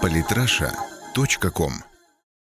Политраша.ком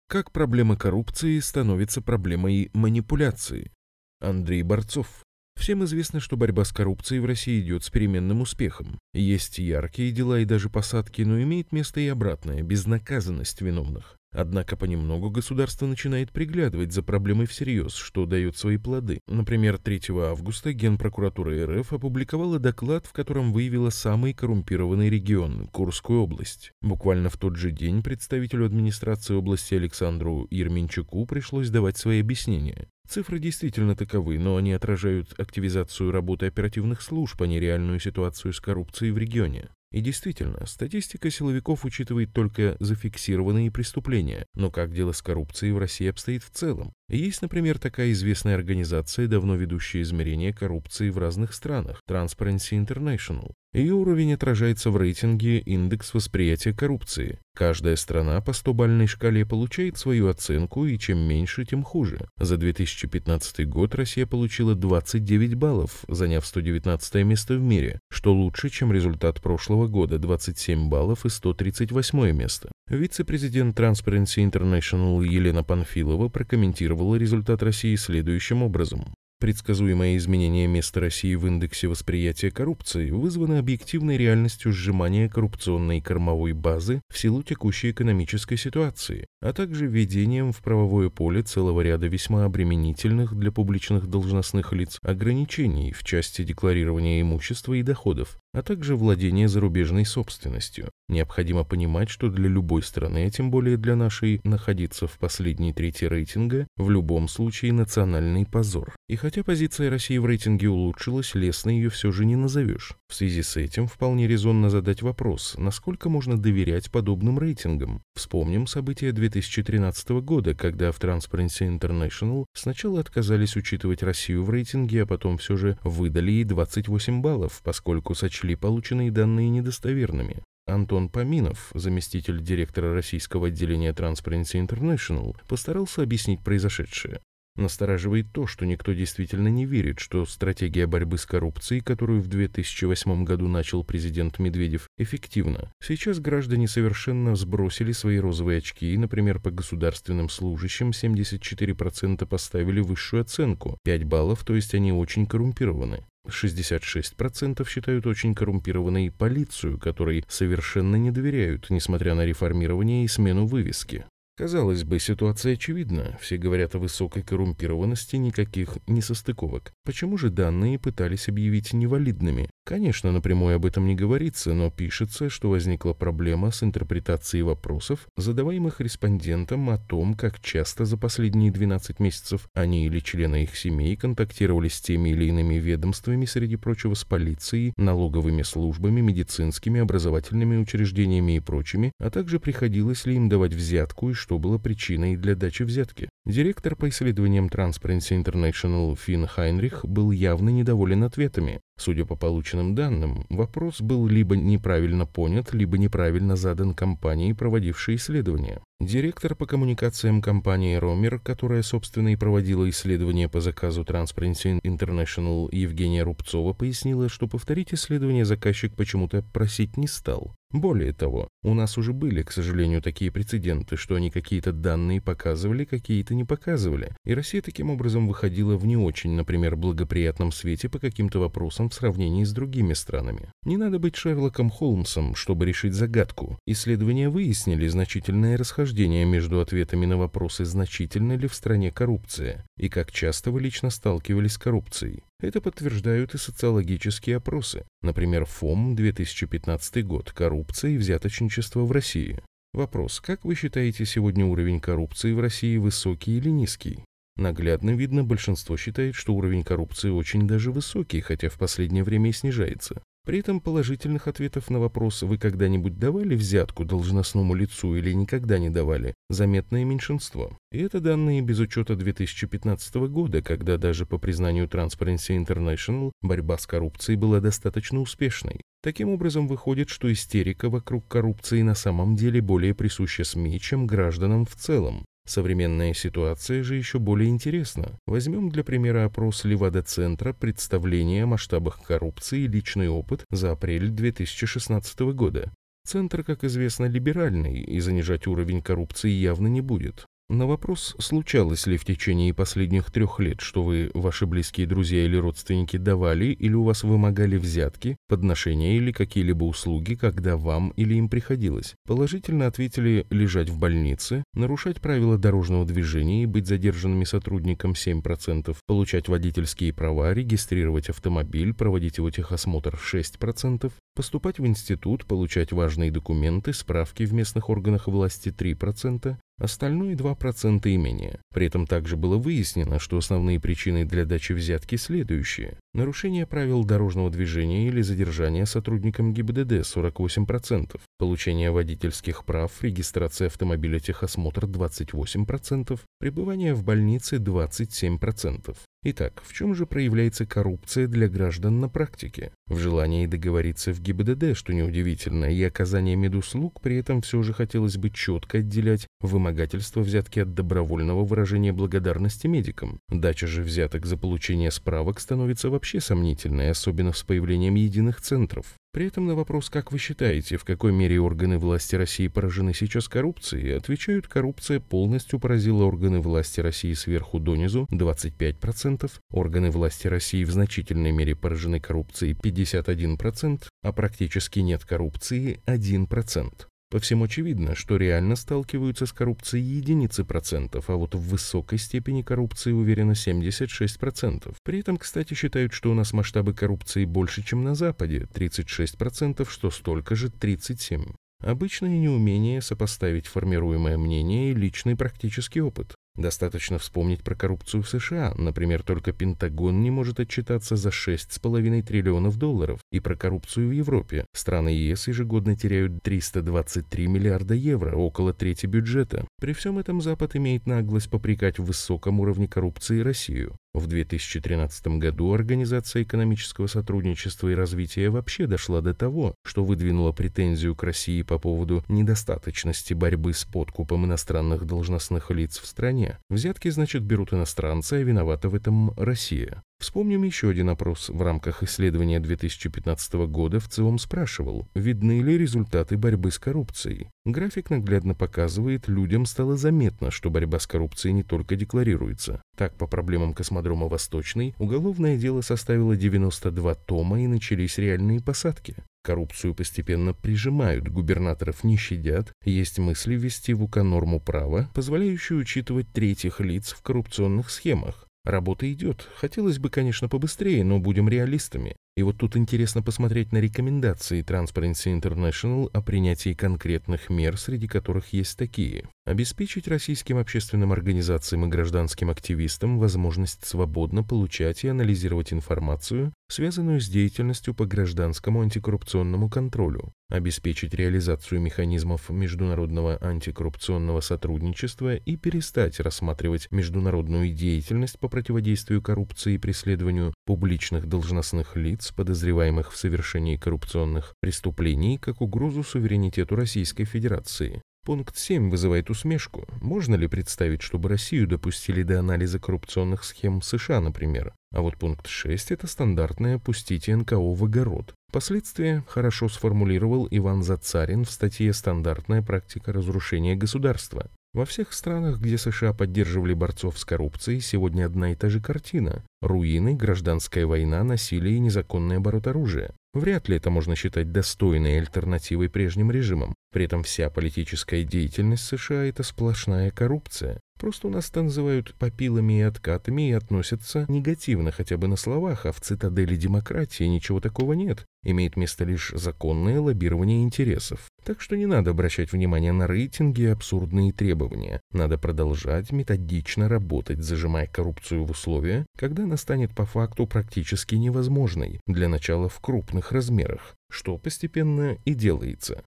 Как проблема коррупции становится проблемой манипуляции? Андрей Борцов. Всем известно, что борьба с коррупцией в России идет с переменным успехом. Есть яркие дела и даже посадки, но имеет место и обратное – безнаказанность виновных. Однако понемногу государство начинает приглядывать за проблемой всерьез, что дает свои плоды. Например, 3 августа Генпрокуратура РФ опубликовала доклад, в котором выявила самый коррумпированный регион – Курскую область. Буквально в тот же день представителю администрации области Александру Ерменчуку пришлось давать свои объяснения. Цифры действительно таковы, но они отражают активизацию работы оперативных служб, а не реальную ситуацию с коррупцией в регионе. И действительно, статистика силовиков учитывает только зафиксированные преступления, но как дело с коррупцией в России обстоит в целом? Есть, например, такая известная организация, давно ведущая измерения коррупции в разных странах – Transparency International. Ее уровень отражается в рейтинге «Индекс восприятия коррупции». Каждая страна по 100-бальной шкале получает свою оценку, и чем меньше, тем хуже. За 2015 год Россия получила 29 баллов, заняв 119 место в мире, что лучше, чем результат прошлого года – 27 баллов и 138 место. Вице-президент Transparency International Елена Панфилова прокомментировала результат России следующим образом. Предсказуемое изменение места России в индексе восприятия коррупции вызвано объективной реальностью сжимания коррупционной кормовой базы в силу текущей экономической ситуации, а также введением в правовое поле целого ряда весьма обременительных для публичных должностных лиц ограничений в части декларирования имущества и доходов, а также владения зарубежной собственностью. Необходимо понимать, что для любой страны, а тем более для нашей, находиться в последней трети рейтинга в любом случае национальный позор. И хотя позиция России в рейтинге улучшилась, лестно ее все же не назовешь. В связи с этим вполне резонно задать вопрос, насколько можно доверять подобным рейтингам. Вспомним события 2013 года, когда в Transparency International сначала отказались учитывать Россию в рейтинге, а потом все же выдали ей 28 баллов, поскольку сочли полученные данные недостоверными. Антон Поминов, заместитель директора российского отделения Transparency International, постарался объяснить произошедшее. Настораживает то, что никто действительно не верит, что стратегия борьбы с коррупцией, которую в 2008 году начал президент Медведев, эффективна. Сейчас граждане совершенно сбросили свои розовые очки, и, например, по государственным служащим 74% поставили высшую оценку, 5 баллов, то есть они очень коррумпированы. 66% считают очень коррумпированной полицию, которой совершенно не доверяют, несмотря на реформирование и смену вывески. Казалось бы, ситуация очевидна. Все говорят о высокой коррумпированности, никаких несостыковок. Почему же данные пытались объявить невалидными? Конечно, напрямую об этом не говорится, но пишется, что возникла проблема с интерпретацией вопросов, задаваемых респондентам о том, как часто за последние 12 месяцев они или члены их семей контактировали с теми или иными ведомствами, среди прочего с полицией, налоговыми службами, медицинскими, образовательными учреждениями и прочими, а также приходилось ли им давать взятку и что было причиной для дачи взятки. Директор по исследованиям Transparency International Финн Хайнрих был явно недоволен ответами. Судя по полученным данным, вопрос был либо неправильно понят, либо неправильно задан компанией, проводившей исследование. Директор по коммуникациям компании Ромер, которая, собственно, и проводила исследование по заказу Transparency International Евгения Рубцова, пояснила, что повторить исследование заказчик почему-то просить не стал. Более того, у нас уже были, к сожалению, такие прецеденты, что они какие-то данные показывали, какие-то не показывали, и Россия таким образом выходила в не очень, например, благоприятном свете по каким-то вопросам в сравнении с другими странами. Не надо быть Шерлоком Холмсом, чтобы решить загадку. Исследования выяснили значительное расхождение между ответами на вопросы, значительна ли в стране коррупция, и как часто вы лично сталкивались с коррупцией. Это подтверждают и социологические опросы. Например, ФОМ 2015 год «Коррупция и взяточничество в России». Вопрос, как вы считаете сегодня уровень коррупции в России высокий или низкий? Наглядно видно, большинство считает, что уровень коррупции очень даже высокий, хотя в последнее время и снижается. При этом положительных ответов на вопрос «Вы когда-нибудь давали взятку должностному лицу или никогда не давали?» заметное меньшинство. И это данные без учета 2015 года, когда даже по признанию Transparency International борьба с коррупцией была достаточно успешной. Таким образом, выходит, что истерика вокруг коррупции на самом деле более присуща СМИ, чем гражданам в целом. Современная ситуация же еще более интересна. Возьмем для примера опрос Левада-центра «Представление о масштабах коррупции и личный опыт» за апрель 2016 года. Центр, как известно, либеральный, и занижать уровень коррупции явно не будет. На вопрос, случалось ли в течение последних трех лет, что вы, ваши близкие друзья или родственники давали или у вас вымогали взятки, подношения или какие-либо услуги, когда вам или им приходилось, положительно ответили лежать в больнице, нарушать правила дорожного движения и быть задержанными сотрудником 7%, получать водительские права, регистрировать автомобиль, проводить его техосмотр 6%, поступать в институт, получать важные документы, справки в местных органах власти 3%, остальное 2% и менее. При этом также было выяснено, что основные причины для дачи взятки следующие. Нарушение правил дорожного движения или задержание сотрудником ГИБДД 48%, получение водительских прав, регистрация автомобиля техосмотр 28%, пребывание в больнице 27%. Итак, в чем же проявляется коррупция для граждан на практике? В желании договориться в ГИБДД, что неудивительно, и оказание медуслуг при этом все же хотелось бы четко отделять вымогательство взятки от добровольного выражения благодарности медикам. Дача же взяток за получение справок становится вообще сомнительной, особенно с появлением единых центров. При этом на вопрос, как вы считаете, в какой мере органы власти России поражены сейчас коррупцией, отвечают, коррупция полностью поразила органы власти России сверху донизу 25%, органы власти России в значительной мере поражены коррупцией 51%, а практически нет коррупции 1%. По всему очевидно, что реально сталкиваются с коррупцией единицы процентов, а вот в высокой степени коррупции уверено 76%. При этом, кстати, считают, что у нас масштабы коррупции больше, чем на Западе, 36%, что столько же 37%. Обычное неумение сопоставить формируемое мнение и личный практический опыт. Достаточно вспомнить про коррупцию в США. Например, только Пентагон не может отчитаться за 6,5 триллионов долларов. И про коррупцию в Европе. Страны ЕС ежегодно теряют 323 миллиарда евро, около трети бюджета. При всем этом Запад имеет наглость попрекать в высоком уровне коррупции Россию. В 2013 году Организация экономического сотрудничества и развития вообще дошла до того, что выдвинула претензию к России по поводу недостаточности борьбы с подкупом иностранных должностных лиц в стране. Взятки, значит, берут иностранцы, а виновата в этом Россия. Вспомним еще один опрос. В рамках исследования 2015 года в ЦИОМ спрашивал, видны ли результаты борьбы с коррупцией. График наглядно показывает, людям стало заметно, что борьба с коррупцией не только декларируется. Так, по проблемам космодрома «Восточный» уголовное дело составило 92 тома и начались реальные посадки. Коррупцию постепенно прижимают, губернаторов не щадят, есть мысли ввести в УК норму права, позволяющую учитывать третьих лиц в коррупционных схемах. Работа идет. Хотелось бы, конечно, побыстрее, но будем реалистами. И вот тут интересно посмотреть на рекомендации Transparency International о принятии конкретных мер, среди которых есть такие. Обеспечить российским общественным организациям и гражданским активистам возможность свободно получать и анализировать информацию, связанную с деятельностью по гражданскому антикоррупционному контролю. Обеспечить реализацию механизмов международного антикоррупционного сотрудничества и перестать рассматривать международную деятельность по противодействию коррупции и преследованию публичных должностных лиц лиц, подозреваемых в совершении коррупционных преступлений, как угрозу суверенитету Российской Федерации. Пункт 7 вызывает усмешку. Можно ли представить, чтобы Россию допустили до анализа коррупционных схем США, например? А вот пункт 6 – это стандартное «пустите НКО в огород». Последствия хорошо сформулировал Иван Зацарин в статье «Стандартная практика разрушения государства». Во всех странах, где США поддерживали борцов с коррупцией, сегодня одна и та же картина. Руины, гражданская война, насилие и незаконный оборот оружия. Вряд ли это можно считать достойной альтернативой прежним режимам. При этом вся политическая деятельность США – это сплошная коррупция. Просто у нас это называют попилами и откатами и относятся негативно хотя бы на словах, а в цитадели демократии ничего такого нет. Имеет место лишь законное лоббирование интересов. Так что не надо обращать внимание на рейтинги и абсурдные требования. Надо продолжать методично работать, зажимая коррупцию в условия, когда она станет по факту практически невозможной, для начала в крупных размерах, что постепенно и делается.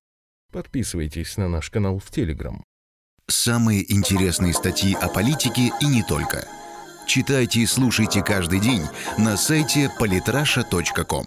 Подписывайтесь на наш канал в Телеграм. Самые интересные статьи о политике и не только. Читайте и слушайте каждый день на сайте polytrasha.com.